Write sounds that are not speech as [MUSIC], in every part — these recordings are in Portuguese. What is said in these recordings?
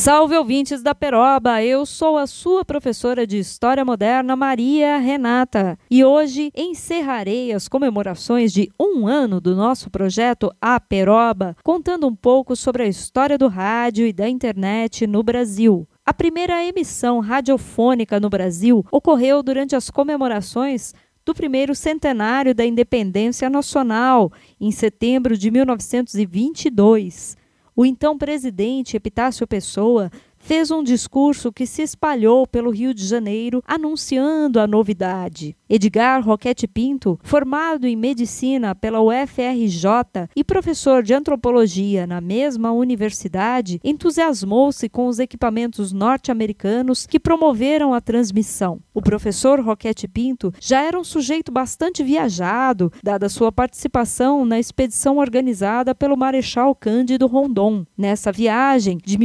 Salve ouvintes da Peroba, eu sou a sua professora de História Moderna, Maria Renata, e hoje encerrarei as comemorações de um ano do nosso projeto A Peroba, contando um pouco sobre a história do rádio e da internet no Brasil. A primeira emissão radiofônica no Brasil ocorreu durante as comemorações do primeiro centenário da independência nacional, em setembro de 1922. O então presidente Epitácio Pessoa fez um discurso que se espalhou pelo Rio de Janeiro anunciando a novidade. Edgar Roquete Pinto, formado em medicina pela UFRJ e professor de antropologia na mesma universidade, entusiasmou-se com os equipamentos norte-americanos que promoveram a transmissão. O professor Roquete Pinto já era um sujeito bastante viajado, dada sua participação na expedição organizada pelo Marechal Cândido Rondon. Nessa viagem de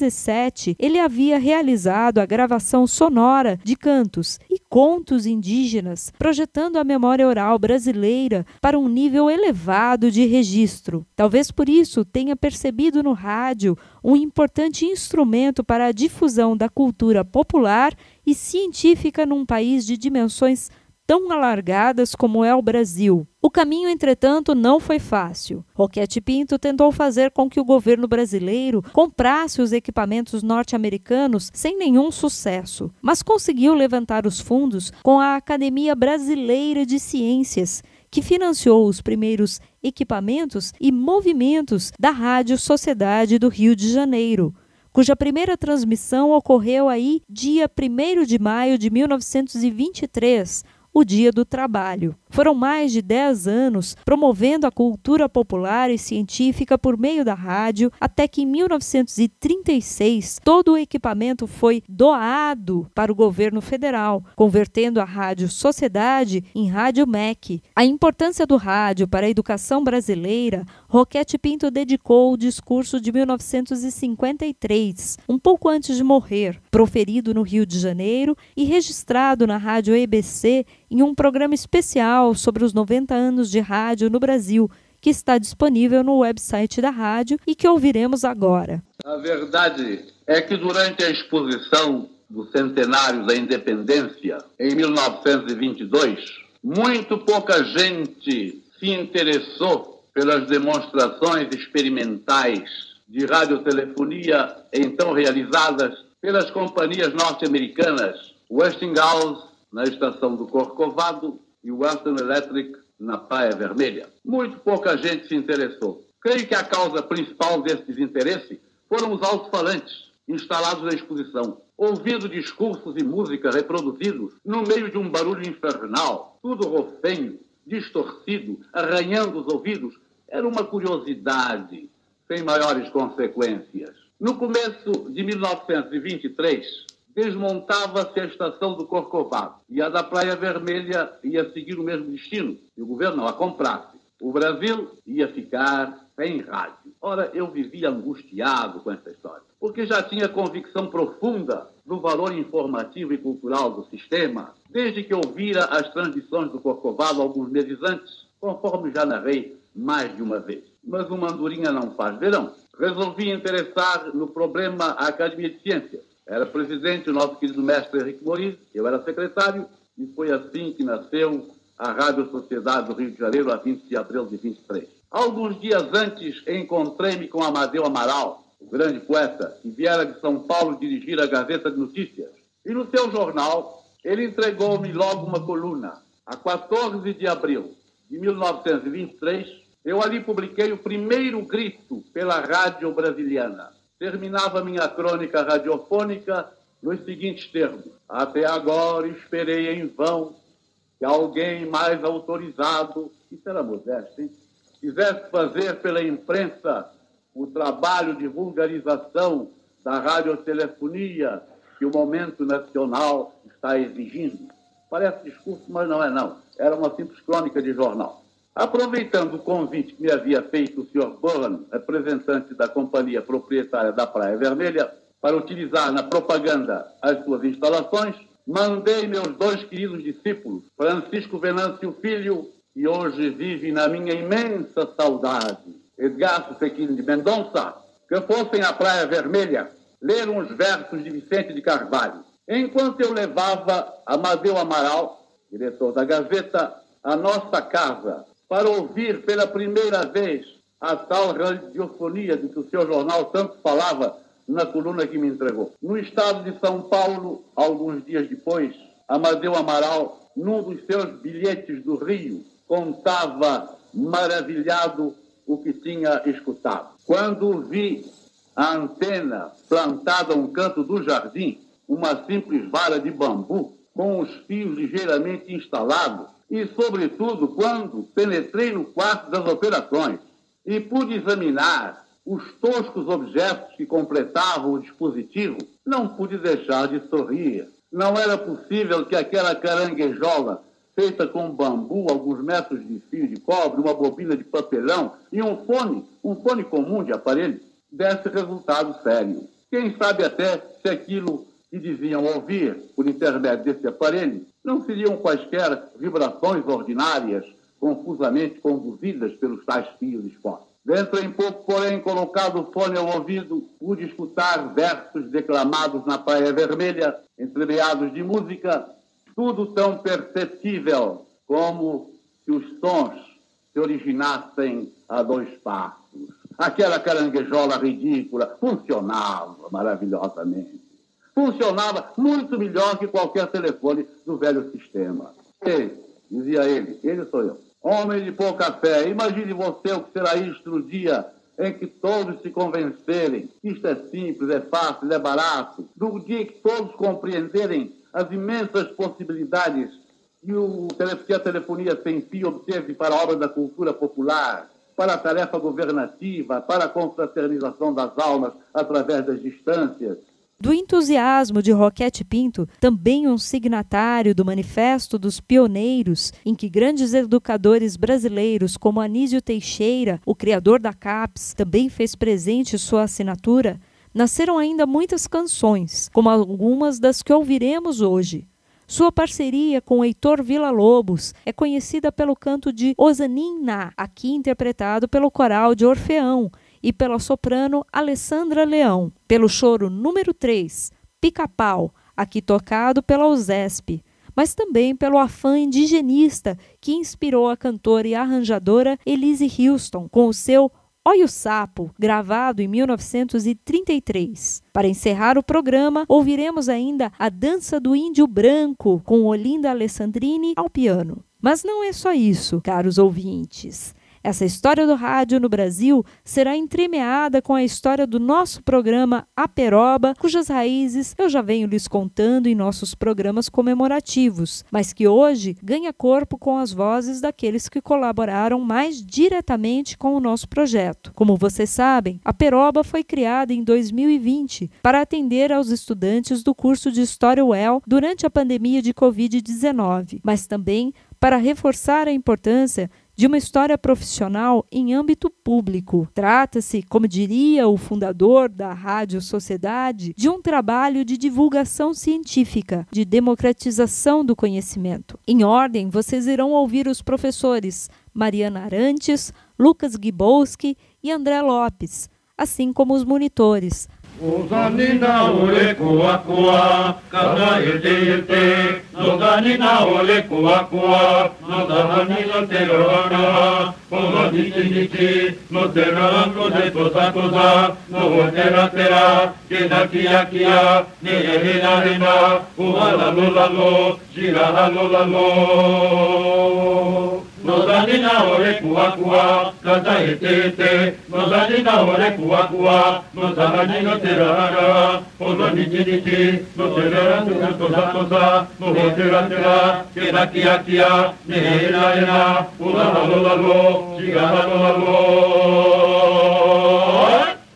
1917, ele havia realizado a gravação sonora de cantos e contos indígenas, projetando a memória oral brasileira para um nível elevado de registro. Talvez por isso tenha percebido no rádio um importante instrumento para a difusão da cultura popular e científica num país de dimensões tão alargadas como é o Brasil. O caminho, entretanto, não foi fácil. Roquete Pinto tentou fazer com que o governo brasileiro comprasse os equipamentos norte-americanos sem nenhum sucesso, mas conseguiu levantar os fundos com a Academia Brasileira de Ciências, que financiou os primeiros equipamentos e movimentos da Rádio Sociedade do Rio de Janeiro, cuja primeira transmissão ocorreu aí dia 1 de maio de 1923, o Dia do Trabalho. Foram mais de 10 anos promovendo a cultura popular e científica por meio da rádio, até que em 1936 todo o equipamento foi doado para o governo federal, convertendo a Rádio Sociedade em Rádio MEC. A importância do rádio para a educação brasileira, Roquete Pinto dedicou o discurso de 1953, um pouco antes de morrer, proferido no Rio de Janeiro e registrado na Rádio EBC em um programa especial sobre os 90 anos de rádio no Brasil, que está disponível no website da rádio e que ouviremos agora. A verdade é que durante a exposição do centenário da independência, em 1922, muito pouca gente se interessou pelas demonstrações experimentais de radiotelefonia então realizadas pelas companhias norte-americanas Westinghouse na estação do Corcovado e Western Electric na Praia Vermelha. Muito pouca gente se interessou. Creio que a causa principal desse desinteresse foram os alto-falantes instalados na exposição, ouvindo discursos e música reproduzidos no meio de um barulho infernal, tudo rofenho, distorcido, arranhando os ouvidos. Era uma curiosidade, sem maiores consequências. No começo de 1923, desmontava-se a estação do Corcovado e a da Praia Vermelha ia seguir o mesmo destino, e o governo a comprasse. O Brasil ia ficar sem rádio. Ora, eu vivia angustiado com essa história, porque já tinha convicção profunda do valor informativo e cultural do sistema, desde que ouvira as transmissões do Corcovado alguns meses antes, conforme já narrei mais de uma vez. Mas uma andorinha não faz verão. Resolvi interessar no problema a Academia de Ciências era presidente o nosso querido mestre Henrique Moris, eu era secretário, e foi assim que nasceu a Rádio Sociedade do Rio de Janeiro, a 20 de abril de 23. Alguns dias antes, encontrei-me com Amadeu Amaral, o grande poeta, que viera de São Paulo dirigir a Gazeta de Notícias. E no seu jornal, ele entregou-me logo uma coluna. A 14 de abril de 1923, eu ali publiquei o primeiro grito pela rádio brasiliana terminava minha crônica radiofônica nos seguintes termos: Até agora esperei em vão que alguém mais autorizado, isso era modesto, hein? quisesse fazer pela imprensa o trabalho de vulgarização da radiotelefonia que o momento nacional está exigindo. Parece discurso, mas não é não. Era uma simples crônica de jornal. Aproveitando o convite que me havia feito o Sr. Burhan, representante da companhia proprietária da Praia Vermelha, para utilizar na propaganda as suas instalações, mandei meus dois queridos discípulos, Francisco Venâncio Filho, que hoje vive na minha imensa saudade, Edgar Sequim de Mendonça, que fossem à Praia Vermelha ler uns versos de Vicente de Carvalho. Enquanto eu levava Amadeu Amaral, diretor da Gazeta, à nossa casa, para ouvir pela primeira vez a tal radiofonia de que o seu jornal tanto falava na coluna que me entregou. No estado de São Paulo, alguns dias depois, Amadeu Amaral, num dos seus bilhetes do Rio, contava maravilhado o que tinha escutado. Quando vi a antena plantada a um canto do jardim, uma simples vara de bambu, com os fios ligeiramente instalados, e, sobretudo, quando penetrei no quarto das operações e pude examinar os toscos objetos que completavam o dispositivo, não pude deixar de sorrir. Não era possível que aquela caranguejola, feita com bambu, alguns metros de fio de cobre, uma bobina de papelão e um fone, um fone comum de aparelho, desse resultado sério. Quem sabe até se aquilo que diziam ouvir por intermédio desse aparelho não seriam quaisquer vibrações ordinárias, confusamente conduzidas pelos tais fios expostos. Dentro em pouco, porém, colocado o fone ao ouvido, pude escutar versos declamados na Praia Vermelha, entremeados de música, tudo tão perceptível como se os sons se originassem a dois passos. Aquela caranguejola ridícula funcionava maravilhosamente. Funcionava muito melhor que qualquer telefone do velho sistema. Ei, dizia ele, ele sou eu. Homem de pouca fé, imagine você o que será isto no dia em que todos se convencerem que isto é simples, é fácil, é barato, no dia que todos compreenderem as imensas possibilidades que, o, que a telefonia sem fio obteve para a obra da cultura popular, para a tarefa governativa, para a confraternização das almas através das distâncias, do entusiasmo de Roquete Pinto, também um signatário do Manifesto dos Pioneiros, em que grandes educadores brasileiros como Anísio Teixeira, o criador da CAPES, também fez presente sua assinatura, nasceram ainda muitas canções, como algumas das que ouviremos hoje. Sua parceria com Heitor Villa-Lobos é conhecida pelo canto de Osanin Na, aqui interpretado pelo coral de Orfeão, e pela soprano Alessandra Leão, pelo choro número 3, Pica-Pau, aqui tocado pela USESP, mas também pelo afã indigenista que inspirou a cantora e arranjadora Elise Houston com o seu Oi o Sapo, gravado em 1933. Para encerrar o programa, ouviremos ainda a Dança do Índio Branco, com Olinda Alessandrini ao piano. Mas não é só isso, caros ouvintes. Essa história do rádio no Brasil será entremeada com a história do nosso programa Aperoba, cujas raízes eu já venho lhes contando em nossos programas comemorativos, mas que hoje ganha corpo com as vozes daqueles que colaboraram mais diretamente com o nosso projeto. Como vocês sabem, a Peroba foi criada em 2020 para atender aos estudantes do curso de História UEL durante a pandemia de Covid-19, mas também para reforçar a importância de uma história profissional em âmbito público. Trata-se, como diria o fundador da Rádio Sociedade, de um trabalho de divulgação científica, de democratização do conhecimento. Em ordem, vocês irão ouvir os professores Mariana Arantes, Lucas Gibowski e André Lopes, assim como os monitores Uzani na ole kua kua, kada yete yete, Nogani na ole kua kua, Nogani no te rohana, Kono niti niti, no te rango de toza toza, No tera tera, keda kia kia, Ni hina hina, Uhala lula lo, Jira la lula lo. Nozani na ore kua kua, kata ete ete, Nozani na ore kua kua, Nozani no te rara, Ozo niti niti, No te rara tuna toza toza, No ho te ra te ra, Kira kia kia, Ne ena Ula halo lalo, Shiga halo lalo.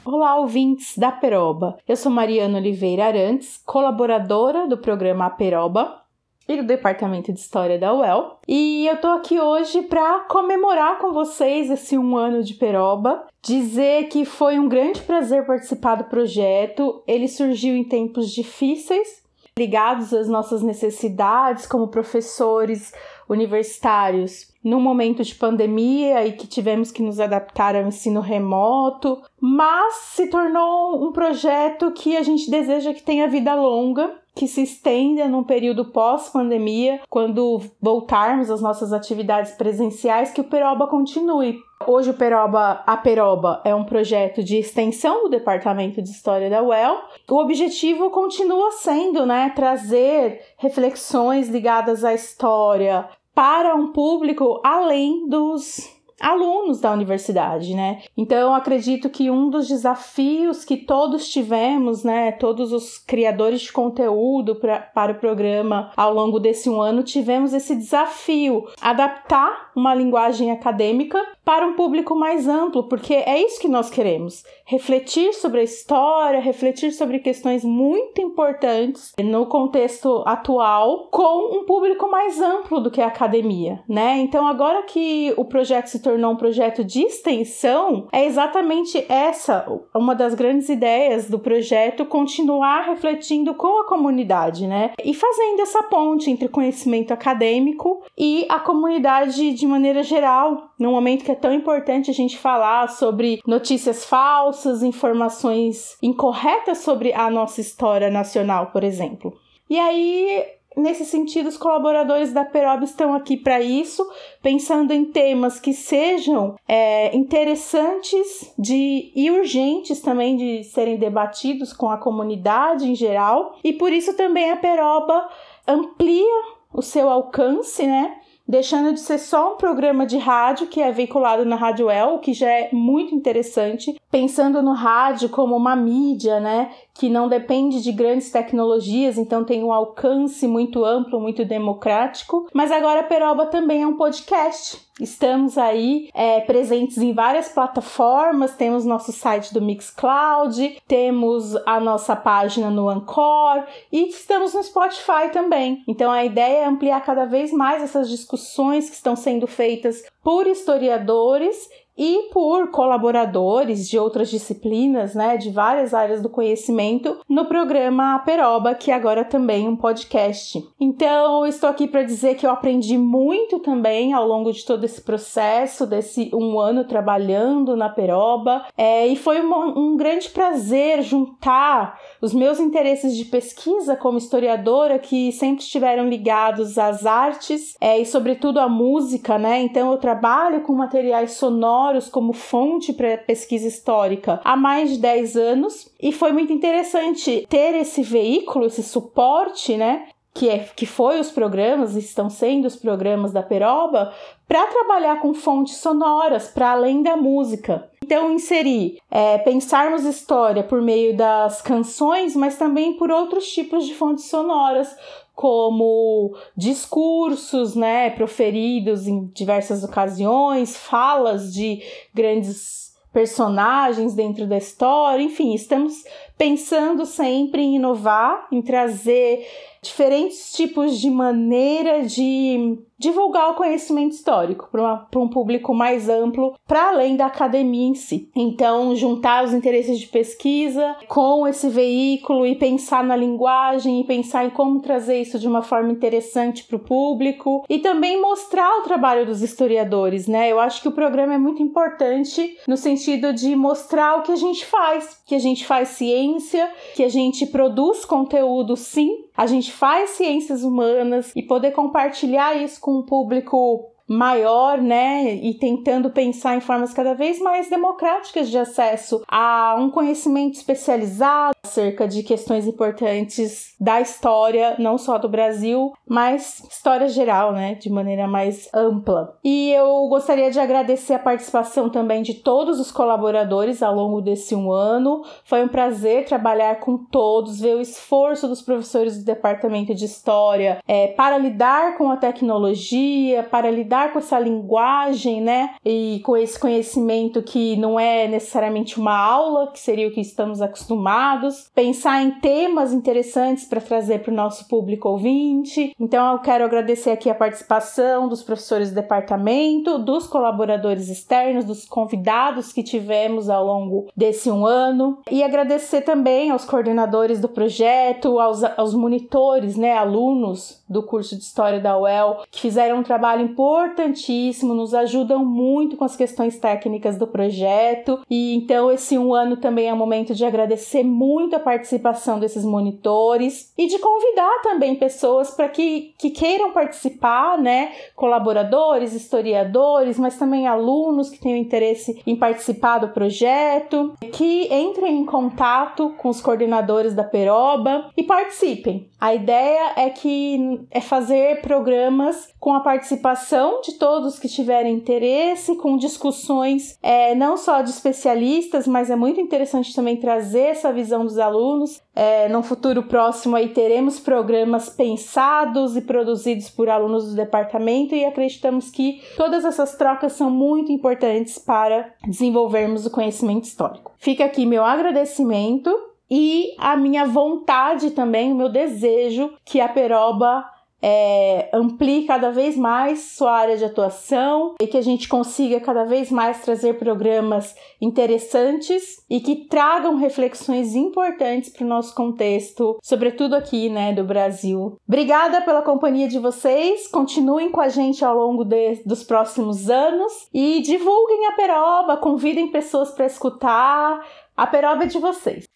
Olá, ouvintes da Peroba. Eu sou Mariana Oliveira Arantes, colaboradora do programa Peroba e do Departamento de História da UEL. E eu tô aqui hoje para comemorar com vocês esse um ano de Peroba, dizer que foi um grande prazer participar do projeto. Ele surgiu em tempos difíceis, ligados às nossas necessidades como professores universitários num momento de pandemia e que tivemos que nos adaptar ao ensino remoto, mas se tornou um projeto que a gente deseja que tenha vida longa, que se estenda num período pós-pandemia, quando voltarmos às nossas atividades presenciais, que o Peroba continue. Hoje o Peroba, a Peroba é um projeto de extensão do Departamento de História da UEL. O objetivo continua sendo, né, trazer reflexões ligadas à história, para um público além dos alunos da universidade, né? Então, acredito que um dos desafios que todos tivemos, né, todos os criadores de conteúdo pra, para o programa ao longo desse um ano, tivemos esse desafio, adaptar uma linguagem acadêmica para um público mais amplo, porque é isso que nós queremos, refletir sobre a história, refletir sobre questões muito importantes no contexto atual com um público mais amplo do que a academia, né? Então, agora que o projeto se tornou um projeto de extensão, é exatamente essa uma das grandes ideias do projeto continuar refletindo com a comunidade, né? E fazendo essa ponte entre conhecimento acadêmico e a comunidade de maneira geral, num momento que é tão importante a gente falar sobre notícias falsas, informações incorretas sobre a nossa história nacional, por exemplo. E aí Nesse sentido, os colaboradores da Perob estão aqui para isso, pensando em temas que sejam é, interessantes de, e urgentes também de serem debatidos com a comunidade em geral, e por isso também a Peroba amplia o seu alcance, né? Deixando de ser só um programa de rádio que é veiculado na Rádio El, que já é muito interessante, pensando no rádio como uma mídia, né, que não depende de grandes tecnologias, então tem um alcance muito amplo, muito democrático. Mas agora a Peroba também é um podcast. Estamos aí é, presentes em várias plataformas, temos nosso site do Mixcloud, temos a nossa página no Anchor e estamos no Spotify também. Então a ideia é ampliar cada vez mais essas discussões que estão sendo feitas por historiadores e por colaboradores de outras disciplinas, né, de várias áreas do conhecimento, no programa Aperoba, que agora é também um podcast. Então, estou aqui para dizer que eu aprendi muito também ao longo de todo esse processo, desse um ano trabalhando na Aperoba, é, e foi uma, um grande prazer juntar os meus interesses de pesquisa como historiadora, que sempre estiveram ligados às artes é, e, sobretudo, à música, né? Então, eu trabalho com materiais sonoros sonoros como fonte para pesquisa histórica há mais de 10 anos e foi muito interessante ter esse veículo, esse suporte, né? Que, é, que foi os programas, estão sendo os programas da Peroba, para trabalhar com fontes sonoras, para além da música. Então, inserir, é, pensarmos história por meio das canções, mas também por outros tipos de fontes sonoras, como discursos, né, proferidos em diversas ocasiões, falas de grandes personagens dentro da história, enfim, estamos pensando sempre em inovar, em trazer diferentes tipos de maneira de divulgar o conhecimento histórico para um público mais amplo, para além da academia em si. Então, juntar os interesses de pesquisa com esse veículo e pensar na linguagem e pensar em como trazer isso de uma forma interessante para o público e também mostrar o trabalho dos historiadores, né? Eu acho que o programa é muito importante no sentido de mostrar o que a gente faz, que a gente faz ciência, que a gente produz conteúdo sim, a gente faz ciências humanas e poder compartilhar isso com um público maior, né, e tentando pensar em formas cada vez mais democráticas de acesso a um conhecimento especializado acerca de questões importantes da história, não só do Brasil, mas história geral, né, de maneira mais ampla. E eu gostaria de agradecer a participação também de todos os colaboradores ao longo desse um ano. Foi um prazer trabalhar com todos, ver o esforço dos professores do departamento de história é, para lidar com a tecnologia, para lidar lidar com essa linguagem, né? E com esse conhecimento que não é necessariamente uma aula, que seria o que estamos acostumados, pensar em temas interessantes para trazer para o nosso público ouvinte. Então, eu quero agradecer aqui a participação dos professores do departamento, dos colaboradores externos, dos convidados que tivemos ao longo desse um ano, e agradecer também aos coordenadores do projeto, aos, aos monitores, né, alunos do curso de História da UEL, que fizeram um trabalho importantíssimo, nos ajudam muito com as questões técnicas do projeto. E então esse um ano também é um momento de agradecer muito a participação desses monitores e de convidar também pessoas para que, que queiram participar, né? Colaboradores, historiadores, mas também alunos que tenham interesse em participar do projeto, que entrem em contato com os coordenadores da Peroba e participem. A ideia é que é fazer programas com a participação de todos que tiverem interesse, com discussões é, não só de especialistas, mas é muito interessante também trazer essa visão dos alunos. É, no futuro próximo aí teremos programas pensados e produzidos por alunos do departamento e acreditamos que todas essas trocas são muito importantes para desenvolvermos o conhecimento histórico. Fica aqui meu agradecimento e a minha vontade também, o meu desejo que a Peroba é, amplie cada vez mais sua área de atuação e que a gente consiga cada vez mais trazer programas interessantes e que tragam reflexões importantes para o nosso contexto, sobretudo aqui, né, do Brasil. Obrigada pela companhia de vocês, continuem com a gente ao longo de, dos próximos anos e divulguem a Peroba, convidem pessoas para escutar. A Peroba é de vocês.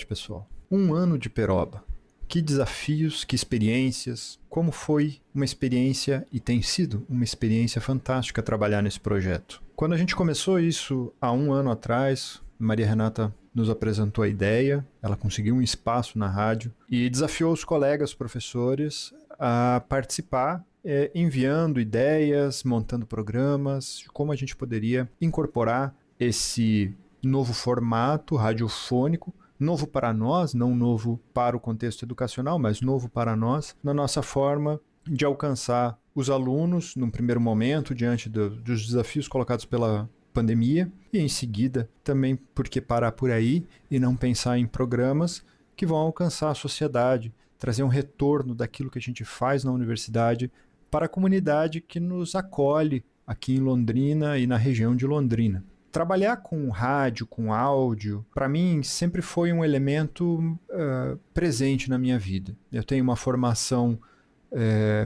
Tarde, pessoal. Um ano de Peroba. Que desafios, que experiências, como foi uma experiência e tem sido uma experiência fantástica trabalhar nesse projeto. Quando a gente começou isso há um ano atrás, Maria Renata nos apresentou a ideia, ela conseguiu um espaço na rádio e desafiou os colegas professores a participar é, enviando ideias, montando programas, como a gente poderia incorporar esse novo formato radiofônico novo para nós, não novo para o contexto educacional, mas novo para nós, na nossa forma de alcançar os alunos, num primeiro momento, diante do, dos desafios colocados pela pandemia, e em seguida também porque parar por aí e não pensar em programas que vão alcançar a sociedade, trazer um retorno daquilo que a gente faz na universidade para a comunidade que nos acolhe aqui em Londrina e na região de Londrina. Trabalhar com rádio, com áudio, para mim sempre foi um elemento uh, presente na minha vida. Eu tenho uma formação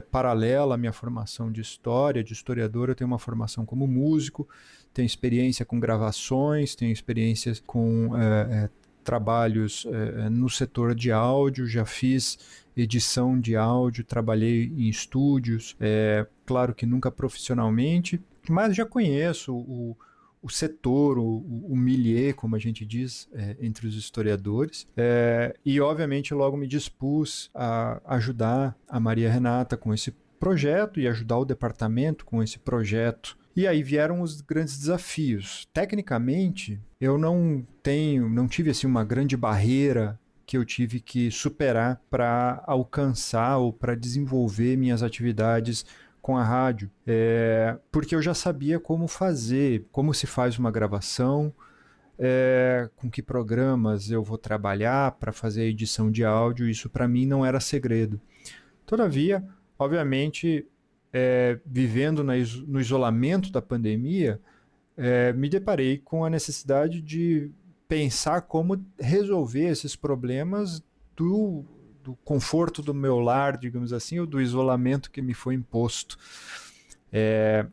paralela à minha formação de história, de historiador, eu tenho uma formação como músico, tenho experiência com gravações, tenho experiências com trabalhos no setor de áudio, já fiz edição de áudio, trabalhei em estúdios, claro que nunca profissionalmente, mas já conheço o o setor, o, o milieu, como a gente diz é, entre os historiadores. É, e, obviamente, logo me dispus a ajudar a Maria Renata com esse projeto e ajudar o departamento com esse projeto. E aí vieram os grandes desafios. Tecnicamente, eu não tenho, não tive assim uma grande barreira que eu tive que superar para alcançar ou para desenvolver minhas atividades com a rádio, é, porque eu já sabia como fazer, como se faz uma gravação, é, com que programas eu vou trabalhar para fazer a edição de áudio, isso para mim não era segredo. Todavia, obviamente, é, vivendo na, no isolamento da pandemia, é, me deparei com a necessidade de pensar como resolver esses problemas do do conforto do meu lar, digamos assim, ou do isolamento que me foi imposto. É,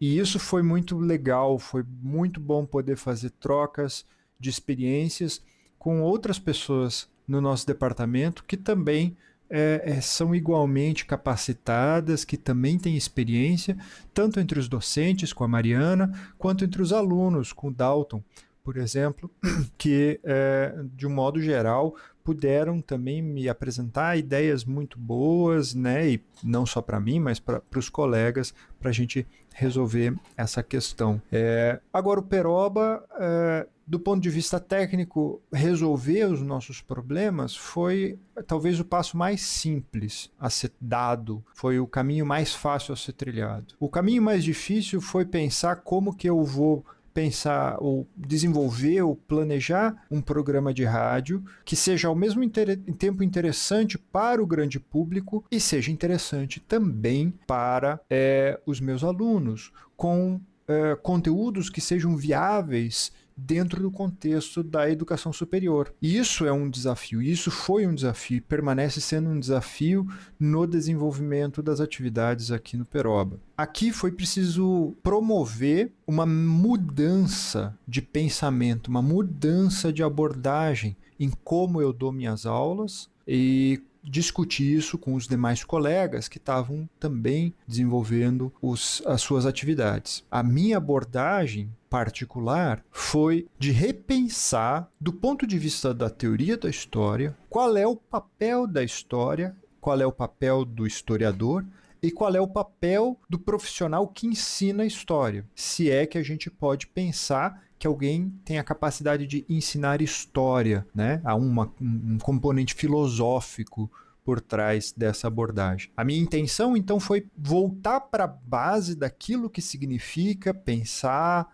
e isso foi muito legal, foi muito bom poder fazer trocas de experiências com outras pessoas no nosso departamento que também é, é, são igualmente capacitadas, que também têm experiência, tanto entre os docentes, com a Mariana, quanto entre os alunos, com o Dalton, por exemplo, [CLEARS THROAT] que, é, de um modo geral, puderam também me apresentar ideias muito boas, né? E não só para mim, mas para os colegas, para a gente resolver essa questão. É, agora, o Peroba, é, do ponto de vista técnico, resolver os nossos problemas foi talvez o passo mais simples a ser dado, foi o caminho mais fácil a ser trilhado. O caminho mais difícil foi pensar como que eu vou pensar ou desenvolver ou planejar um programa de rádio que seja ao mesmo tempo interessante para o grande público e seja interessante também para é, os meus alunos, com é, conteúdos que sejam viáveis dentro do contexto da educação superior. Isso é um desafio, isso foi um desafio permanece sendo um desafio no desenvolvimento das atividades aqui no Peroba. Aqui foi preciso promover uma mudança de pensamento, uma mudança de abordagem em como eu dou minhas aulas e discutir isso com os demais colegas que estavam também desenvolvendo os, as suas atividades. A minha abordagem particular foi de repensar, do ponto de vista da teoria da história, qual é o papel da história, qual é o papel do historiador e qual é o papel do profissional que ensina a história. Se é que a gente pode pensar que alguém tem a capacidade de ensinar história, né? Há uma, um componente filosófico por trás dessa abordagem. A minha intenção então foi voltar para a base daquilo que significa pensar,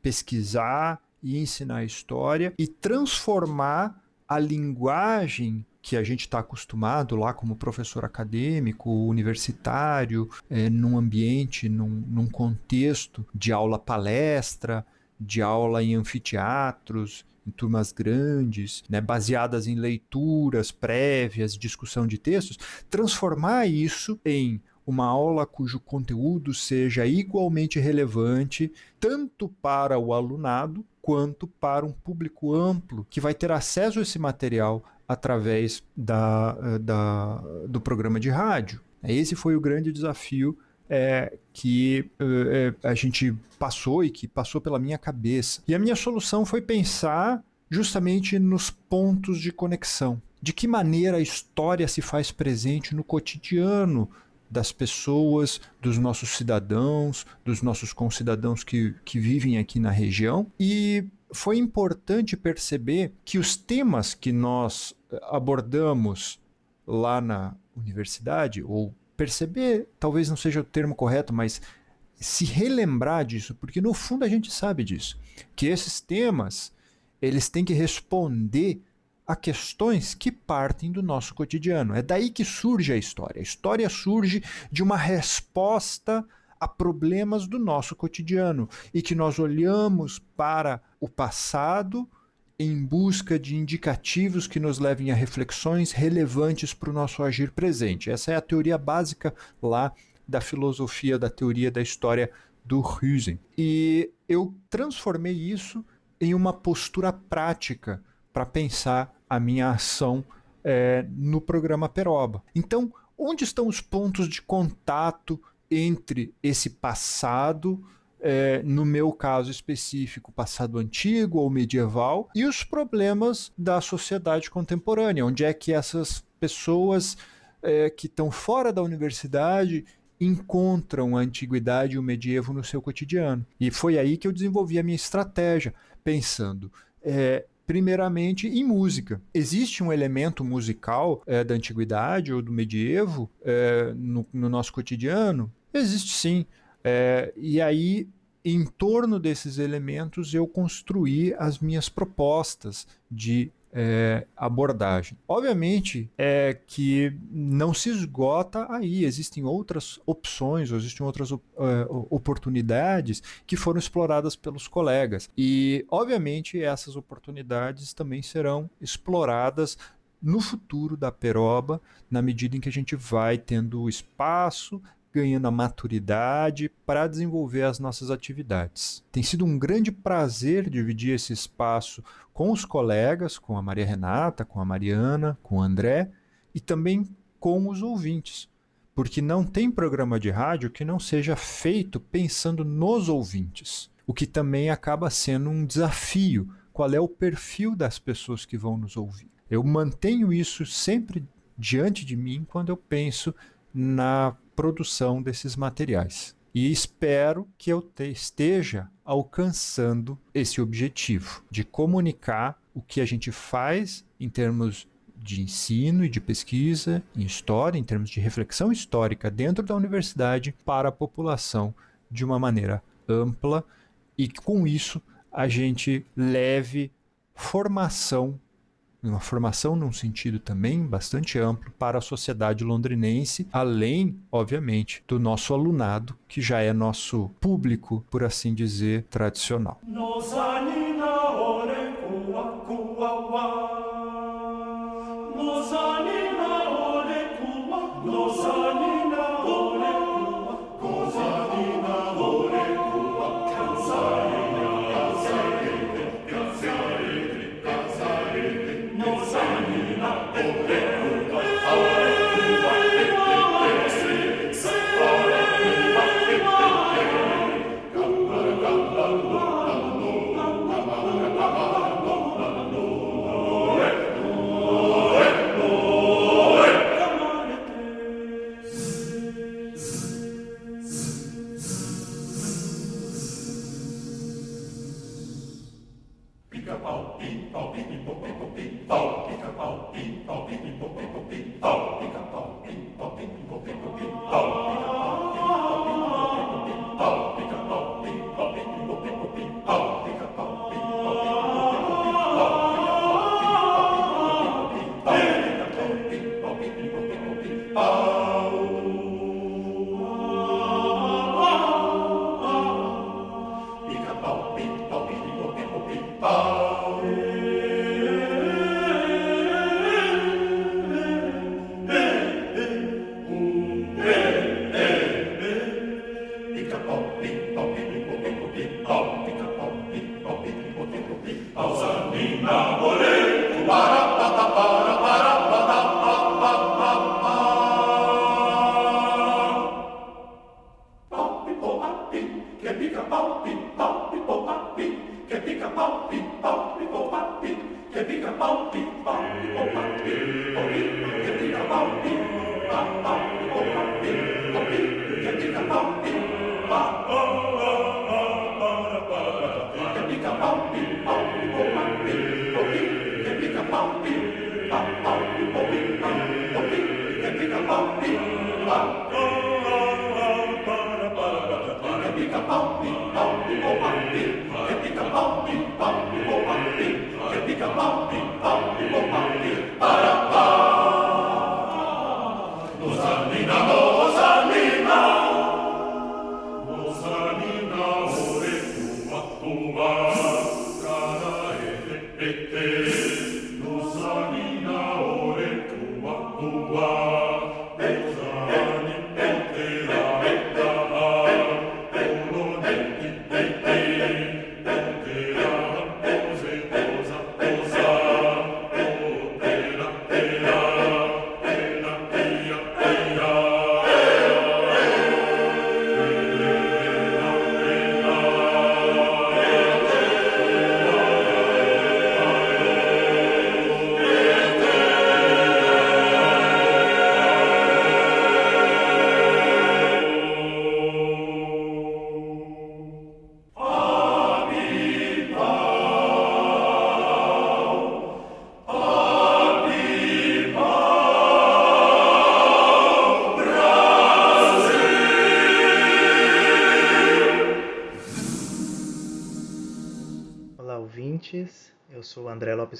pesquisar e ensinar história e transformar a linguagem que a gente está acostumado lá como professor acadêmico, universitário, é, num ambiente, num, num contexto de aula-palestra, de aula em anfiteatros, em turmas grandes, né, baseadas em leituras prévias, discussão de textos, transformar isso em uma aula cujo conteúdo seja igualmente relevante tanto para o alunado quanto para um público amplo que vai ter acesso a esse material através da, eh, da, do programa de rádio. Esse foi o grande desafio é, que é, a gente passou e que passou pela minha cabeça. E a minha solução foi pensar justamente nos pontos de conexão. De que maneira a história se faz presente no cotidiano das pessoas, dos nossos cidadãos, dos nossos concidadãos que, que vivem aqui na região. E foi importante perceber que os temas que nós abordamos lá na universidade, ou perceber, talvez não seja o termo correto, mas se relembrar disso, porque no fundo a gente sabe disso, que esses temas eles têm que responder a questões que partem do nosso cotidiano. É daí que surge a história. A história surge de uma resposta a problemas do nosso cotidiano e que nós olhamos para o passado em busca de indicativos que nos levem a reflexões relevantes para o nosso agir presente. Essa é a teoria básica lá da filosofia da teoria da história do Husen. E eu transformei isso em uma postura prática para pensar a minha ação é, no programa Peroba. Então, onde estão os pontos de contato entre esse passado, é, no meu caso específico, passado antigo ou medieval, e os problemas da sociedade contemporânea? Onde é que essas pessoas é, que estão fora da universidade encontram a antiguidade e o medievo no seu cotidiano. E foi aí que eu desenvolvi a minha estratégia, pensando é, primeiramente em música. Existe um elemento musical é, da antiguidade ou do medievo é, no, no, nosso cotidiano? Existe sim. É, e aí, em torno desses elementos, eu construí as minhas propostas de é, abordagem. Obviamente é que não se esgota aí, existem outras opções, existem outras uh, oportunidades que foram exploradas pelos colegas. E, obviamente, essas oportunidades também serão exploradas no futuro da Peroba, na medida em que a gente vai tendo espaço, ganhando a maturidade para desenvolver as nossas atividades. Tem sido um grande prazer dividir esse espaço com os colegas, com a Maria Renata, com a Mariana, com o André e também com os ouvintes, porque não tem programa de rádio que não seja feito pensando nos ouvintes, o que também acaba sendo um desafio. Qual é o perfil das pessoas que vão nos ouvir? Eu mantenho isso sempre diante de mim quando eu penso na produção desses materiais. E espero que eu te, esteja alcançando esse objetivo de comunicar o que a gente faz em termos de ensino e de pesquisa em história, em termos de reflexão histórica dentro da universidade para a população de uma maneira ampla e com isso a gente leve formação uma formação num sentido também bastante amplo para a sociedade londrinense, além, obviamente, do nosso alunado, que já é nosso público, por assim dizer, tradicional. Amen.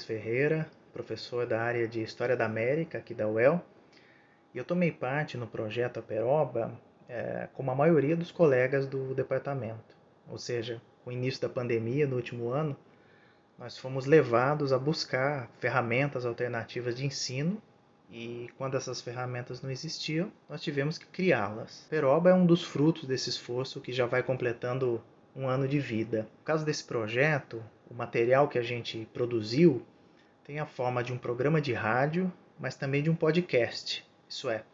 Ferreira, professor da área de História da América aqui da UEL, e eu tomei parte no projeto Aperoba é, como a maioria dos colegas do departamento. Ou seja, o início da pandemia no último ano, nós fomos levados a buscar ferramentas alternativas de ensino e quando essas ferramentas não existiam, nós tivemos que criá-las. Peroba é um dos frutos desse esforço que já vai completando um ano de vida. No caso desse projeto, o material que a gente produziu tem a forma de um programa de rádio, mas também de um podcast. Isso é,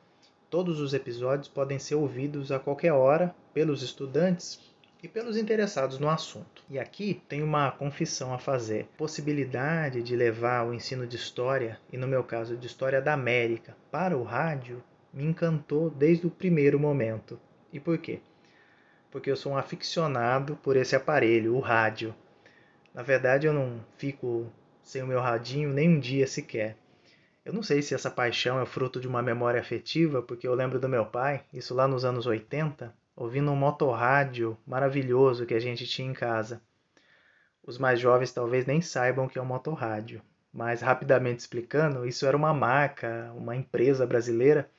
todos os episódios podem ser ouvidos a qualquer hora pelos estudantes e pelos interessados no assunto. E aqui tem uma confissão a fazer. Possibilidade de levar o ensino de história, e no meu caso de história da América, para o rádio me encantou desde o primeiro momento. E por quê? Porque eu sou um aficionado por esse aparelho, o rádio. Na verdade, eu não fico sem o meu radinho nem um dia sequer. Eu não sei se essa paixão é fruto de uma memória afetiva, porque eu lembro do meu pai, isso lá nos anos 80, ouvindo um motorrádio maravilhoso que a gente tinha em casa. Os mais jovens talvez nem saibam o que é um motorrádio, mas rapidamente explicando, isso era uma marca, uma empresa brasileira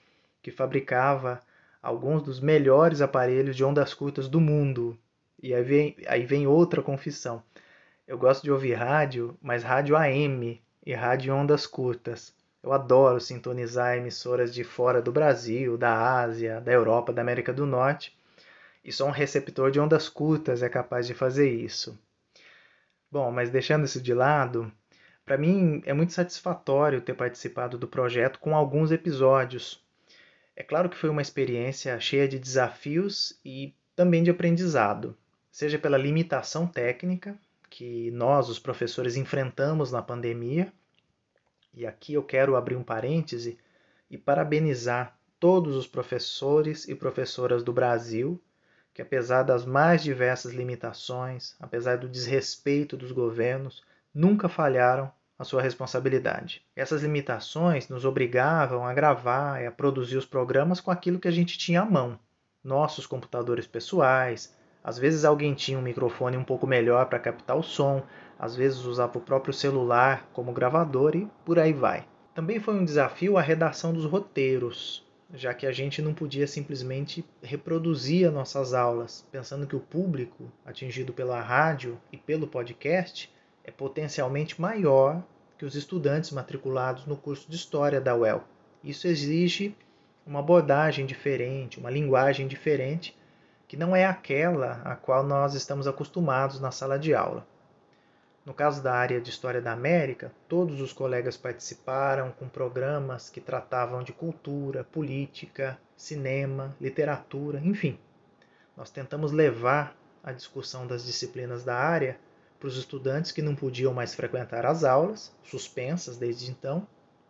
que fabricava alguns dos melhores aparelhos de ondas curtas do mundo. E aí vem, aí vem outra confissão. Eu gosto de ouvir rádio, mas rádio AM e rádio ondas curtas. Eu adoro sintonizar emissoras de fora do Brasil, da Ásia, da Europa, da América do Norte. E só um receptor de ondas curtas é capaz de fazer isso. Bom, mas deixando isso de lado, para mim é muito satisfatório ter participado do projeto com alguns episódios. É claro que foi uma experiência cheia de desafios e também de aprendizado, seja pela limitação técnica, que nós, os professores, enfrentamos na pandemia. E aqui eu quero abrir um parêntese e parabenizar todos os professores e professoras do Brasil, que apesar das mais diversas limitações, apesar do desrespeito dos governos, nunca falharam a sua responsabilidade. Essas limitações nos obrigavam a gravar e a produzir os programas com aquilo que a gente tinha à mão. Nossos computadores pessoais, às vezes alguém tinha um microfone um pouco melhor para captar o som, às vezes usava o próprio celular como gravador e por aí vai. Também foi um desafio a redação dos roteiros, já que a gente não podia simplesmente reproduzir as nossas aulas, pensando que o público atingido pela rádio e pelo podcast é potencialmente maior que os estudantes matriculados no curso de História da UEL. Isso exige uma abordagem diferente, uma linguagem diferente que não é aquela a qual nós estamos acostumados na sala de aula. No caso da área de História da América, todos os colegas participaram com programas que tratavam de cultura, política, cinema, literatura, enfim. Nós tentamos levar a discussão das disciplinas da área para os estudantes que não podiam mais frequentar as aulas, suspensas desde então,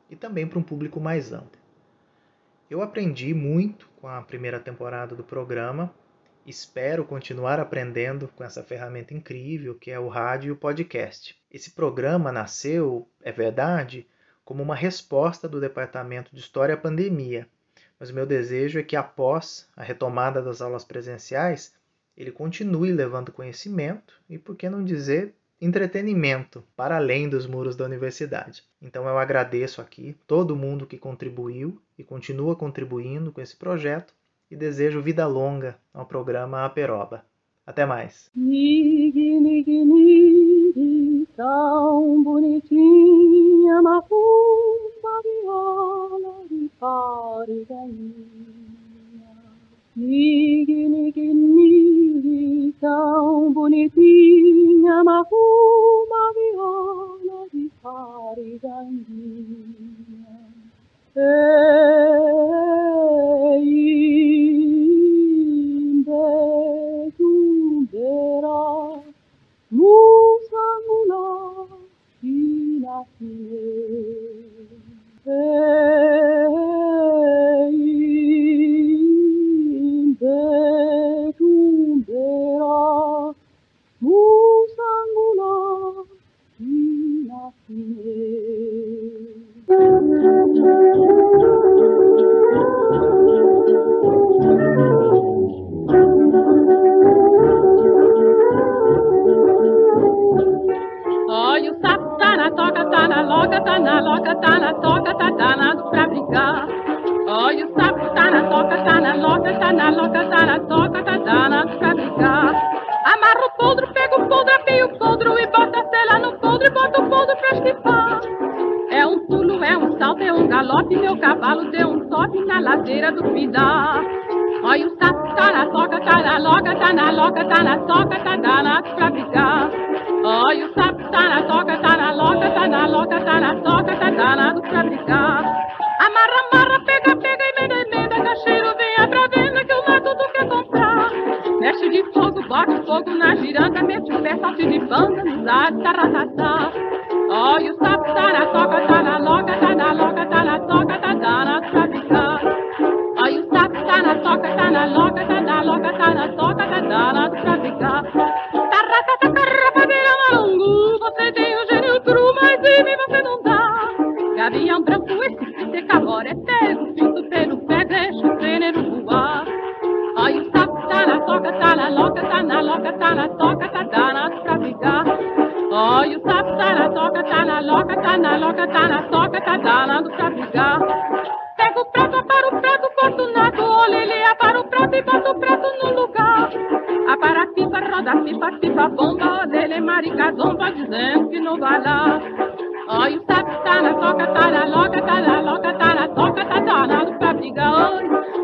e também para um público mais amplo. Eu aprendi muito com a primeira temporada do programa, espero continuar aprendendo com essa ferramenta incrível que é o rádio e o podcast. Esse programa nasceu, é verdade, como uma resposta do Departamento de História à pandemia, mas o meu desejo é que após a retomada das aulas presenciais, ele continue levando conhecimento e, por que não dizer, entretenimento para além dos muros da universidade. Então eu agradeço aqui todo mundo que contribuiu e continua contribuindo com esse projeto e desejo vida longa ao programa Aperoba. Até mais. Nig, nig, nig, tão bonitinha, macumba, viola de Nig, nig, nig, tão bonitinha, marruma viola de parigandinha. Ei, Amen. Marica zomba, dizendo que não vai lá. Olha o sapo tá na toca, tá na loca, tá na loca, tá na toca, tá danado pra brigar.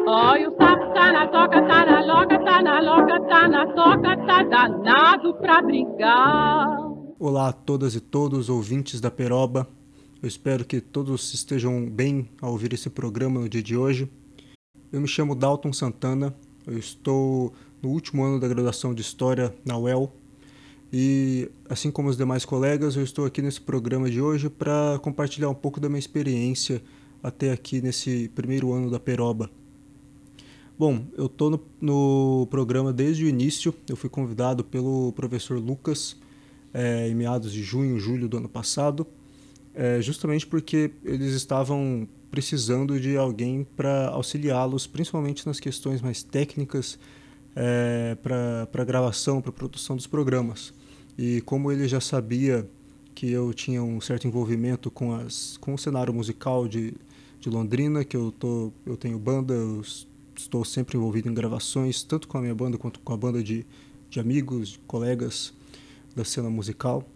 Olha o sapo tá na toca, tá na loca, tá na loca, tá toca, tá danado pra brigar. Olá a todas e todos, ouvintes da Peroba. Eu espero que todos estejam bem ao ouvir esse programa no dia de hoje. Eu me chamo Dalton Santana, eu estou no último ano da graduação de História na UEL e, assim como os demais colegas, eu estou aqui nesse programa de hoje para compartilhar um pouco da minha experiência até aqui nesse primeiro ano da Peroba. Bom, eu estou no, no, programa desde o início, eu fui convidado pelo professor Lucas é, em meados de junho, julho do ano passado, é, justamente porque eles estavam precisando de alguém para auxiliá-los, principalmente nas questões mais técnicas, é, para gravação, para produção dos programas. E como ele já sabia que eu tinha um certo envolvimento com, as, com o cenário musical de, de Londrina, que eu, tô, eu tenho banda, eu estou sempre envolvido em gravações, tanto com a minha banda quanto com a banda de, de amigos, de colegas da cena musical.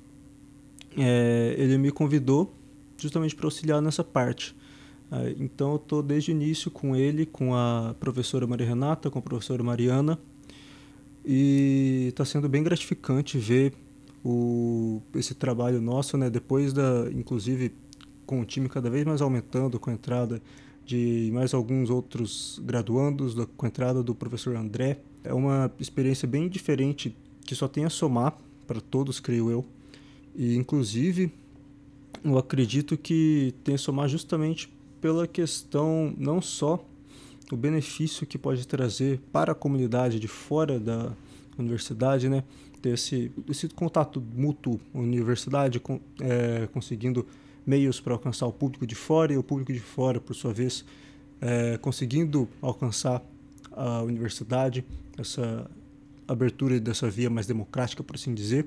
É, ele me convidou justamente para auxiliar nessa parte. É, então eu estou desde o início com ele, com a professora Maria Renata, com a professora Mariana, e está sendo bem gratificante ver o, esse trabalho nosso, né? Depois da, inclusive, com o time cada vez mais aumentando, com a entrada de mais alguns outros graduandos, com a entrada do professor André. É uma experiência bem diferente que só tem a somar para todos, creio eu. E, inclusive, eu acredito que tem a somar justamente pela questão não só o benefício que pode trazer para a comunidade de fora da universidade, né? Ter esse, esse contato mútuo, universidade com, é, conseguindo meios para alcançar o público de fora e o público de fora, por sua vez, é, conseguindo alcançar a universidade, essa abertura dessa via mais democrática, por assim dizer.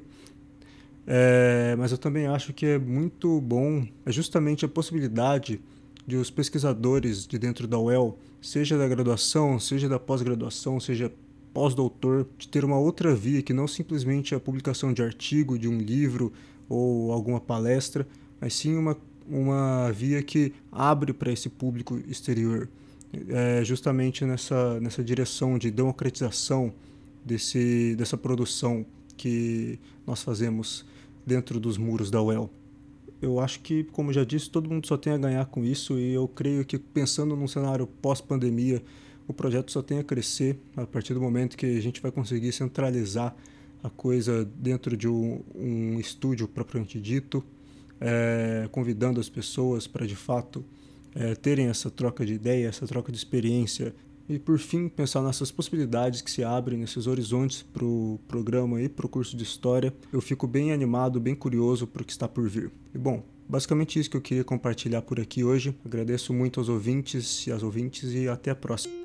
É, mas eu também acho que é muito bom, é justamente a possibilidade de os pesquisadores de dentro da UEL, seja da graduação, seja da pós-graduação, seja pós-doutor, de ter uma outra via que não simplesmente a publicação de artigo, de um livro ou alguma palestra, mas sim uma, uma via que abre para esse público exterior, é, justamente nessa, nessa direção de democratização desse, dessa produção que nós fazemos dentro dos muros da UEL. Eu acho que, como já disse, todo mundo só tem a ganhar com isso e eu creio que pensando num cenário pós-pandemia, o projeto só tem a crescer a partir do momento que a gente vai conseguir centralizar a coisa dentro de um, um estúdio propriamente dito, é, convidando as pessoas para de fato é, terem essa troca de ideia, essa troca de experiência e por fim pensar nessas possibilidades que se abrem, nesses horizontes para o programa e para o curso de História. Eu fico bem animado, bem curioso para o que está por vir. E bom, basicamente isso que eu queria compartilhar por aqui hoje. Agradeço muito aos ouvintes e às ouvintes e até a próxima.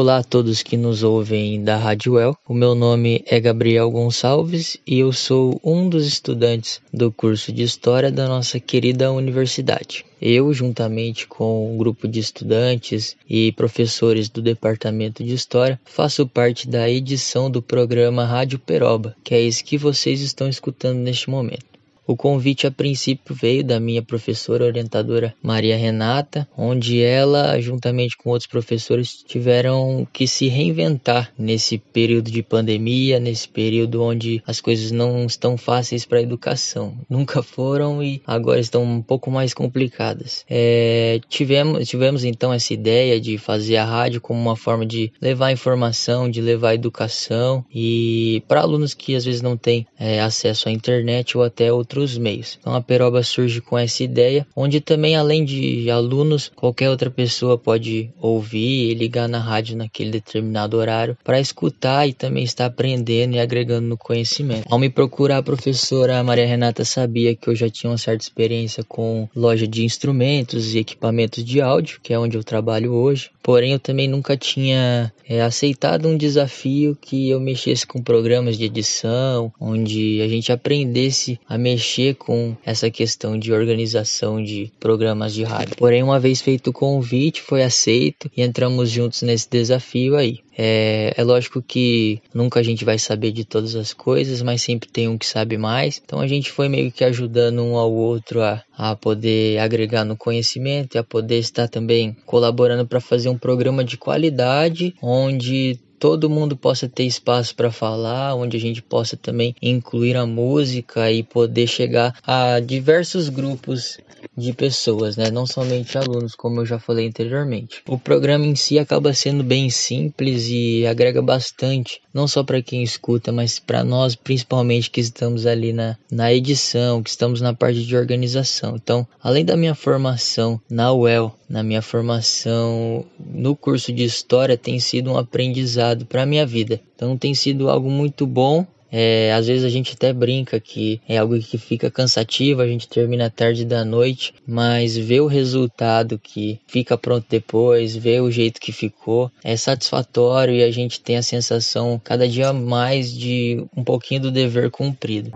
Olá a todos que nos ouvem da Rádio El. O meu nome é Gabriel Gonçalves e eu sou um dos estudantes do curso de História da nossa querida universidade. Eu, juntamente com um grupo de estudantes e professores do Departamento de História, faço parte da edição do programa Rádio Peroba, que é esse que vocês estão escutando neste momento. O convite a princípio veio da minha professora orientadora Maria Renata, onde ela, juntamente com outros professores, tiveram que se reinventar nesse período de pandemia, nesse período onde as coisas não estão fáceis para a educação. [LAUGHS] Nunca foram e agora estão um pouco mais complicadas. É, tivemos, tivemos então essa ideia de fazer a rádio como uma forma de levar informação, de levar educação e para alunos que às vezes não têm é, acesso à internet ou até outros outros meios. Então a Peroba surge com essa ideia, onde também além de alunos, qualquer outra pessoa pode ouvir e ligar na rádio naquele determinado horário para escutar e também estar aprendendo e agregando no conhecimento. Ao me procurar a professora Maria Renata sabia que eu já tinha uma certa experiência com loja de instrumentos e equipamentos de áudio, que é onde eu trabalho hoje. Porém, eu também nunca tinha é, aceitado um desafio que eu mexesse com programas de edição, onde a gente aprendesse a mexer mexer com essa questão de organização de programas de rádio. Porém, uma vez feito o convite, foi aceito e entramos juntos nesse desafio aí. É, é, lógico que nunca a gente vai saber de todas as coisas, mas sempre tem um que sabe mais. Então a gente foi meio que ajudando um ao outro a, a poder agregar no conhecimento e a poder estar também colaborando para fazer um programa de qualidade onde todo mundo possa ter espaço para falar, onde a gente possa também incluir a música e poder chegar a diversos grupos de pessoas, né? Não somente alunos, como eu já falei anteriormente. O programa em si acaba sendo bem simples e agrega bastante, não só para quem escuta, mas para nós, principalmente que estamos ali na, na edição, que estamos na parte de organização. Então, além da minha formação na UEL, na minha formação no curso de história, tem sido um aprendizado para minha vida. Então, tem sido algo muito bom É, às vezes a gente até brinca que é algo que fica cansativo, a gente termina tarde da noite, mas ver o resultado que fica pronto depois, ver o jeito que ficou, é satisfatório e a gente tem a sensação cada dia mais de um pouquinho do dever cumprido.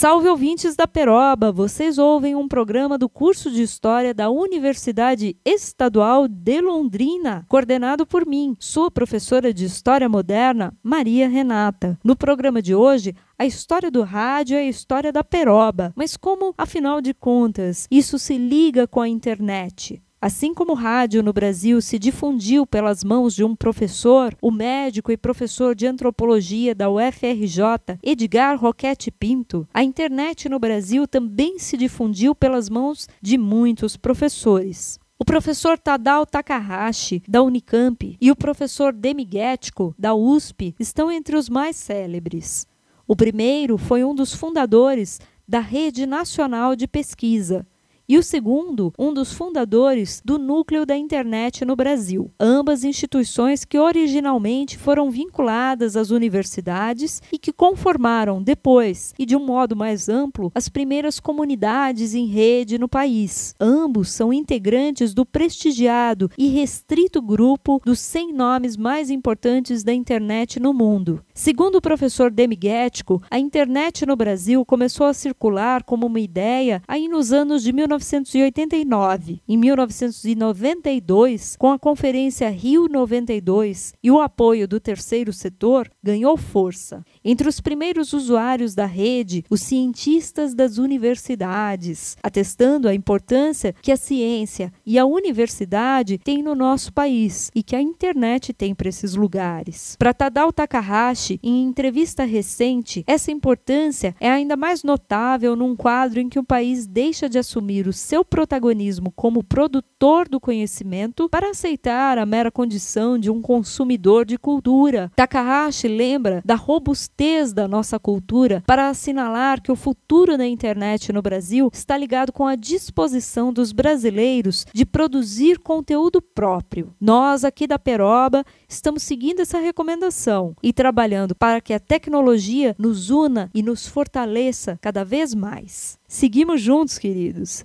Salve ouvintes da Peroba! Vocês ouvem um programa do curso de História da Universidade Estadual de Londrina, coordenado por mim, sua professora de História Moderna, Maria Renata. No programa de hoje, a história do rádio é a história da Peroba, mas como, afinal de contas, isso se liga com a internet? Assim como o rádio no Brasil se difundiu pelas mãos de um professor, o médico e professor de antropologia da UFRJ, Edgar Roquete Pinto, a internet no Brasil também se difundiu pelas mãos de muitos professores. O professor Tadao Takahashi, da Unicamp, e o professor Demi Getko, da USP, estão entre os mais célebres. O primeiro foi um dos fundadores da Rede Nacional de Pesquisa, e o segundo, um dos fundadores do Núcleo da Internet no Brasil. Ambas instituições que originalmente foram vinculadas às universidades e que conformaram depois, e de um modo mais amplo, as primeiras comunidades em rede no país. Ambos são integrantes do prestigiado e restrito grupo dos 100 nomes mais importantes da internet no mundo. Segundo o professor Demi Getko, a internet no Brasil começou a circular como uma ideia aí nos anos de 19 1989. Em 1992, com a Conferência Rio 92 e o apoio do terceiro setor, ganhou força. Entre os primeiros usuários da rede, os cientistas das universidades, atestando a importância que a ciência e a universidade têm no nosso país e que a internet tem para esses lugares. Para Tadao Takahashi, em entrevista recente, essa importância é ainda mais notável num quadro em que o país deixa de assumir o seu protagonismo como produtor do conhecimento para aceitar a mera condição de um consumidor de cultura. Takahashi lembra da robustez da nossa cultura para assinalar que o futuro da internet no Brasil está ligado com a disposição dos brasileiros de produzir conteúdo próprio. Nós aqui da Peroba estamos seguindo essa recomendação e trabalhando para que a tecnologia nos una e nos fortaleça cada vez mais. Seguimos juntos, queridos.